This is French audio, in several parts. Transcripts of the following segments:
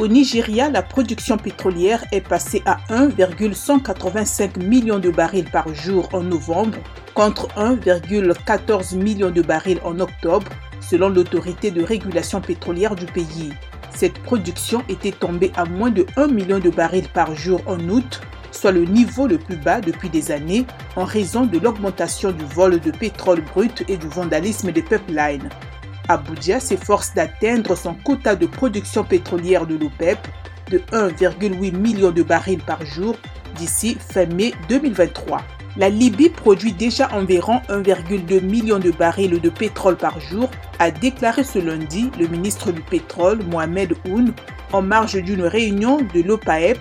Au Nigeria, la production pétrolière est passée à 1,185 million de barils par jour en novembre contre 1,14 million de barils en octobre, selon l'autorité de régulation pétrolière du pays. Cette production était tombée à moins de 1 million de barils par jour en août, soit le niveau le plus bas depuis des années en raison de l'augmentation du vol de pétrole brut et du vandalisme des pipelines. Abuja s'efforce d'atteindre son quota de production pétrolière de l'OPEP de 1,8 million de barils par jour d'ici fin mai 2023. La Libye produit déjà environ 1,2 million de barils de pétrole par jour, a déclaré ce lundi le ministre du Pétrole Mohamed Oun en marge d'une réunion de l'OPAEP,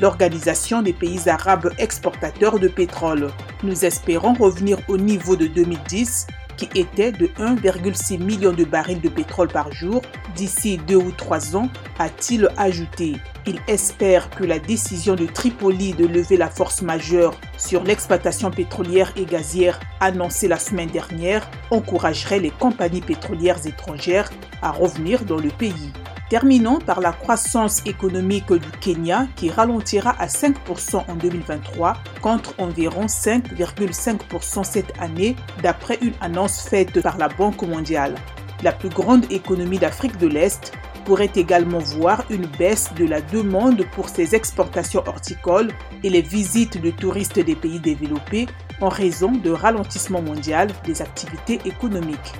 l'Organisation des pays arabes exportateurs de pétrole. Nous espérons revenir au niveau de 2010 qui était de 1,6 million de barils de pétrole par jour d'ici deux ou trois ans, a-t-il ajouté. Il espère que la décision de Tripoli de lever la force majeure sur l'exploitation pétrolière et gazière annoncée la semaine dernière encouragerait les compagnies pétrolières étrangères à revenir dans le pays. Terminons par la croissance économique du Kenya qui ralentira à 5% en 2023 contre environ 5,5% cette année d'après une annonce faite par la Banque mondiale. La plus grande économie d'Afrique de l'Est pourrait également voir une baisse de la demande pour ses exportations horticoles et les visites de touristes des pays développés en raison de ralentissement mondial des activités économiques.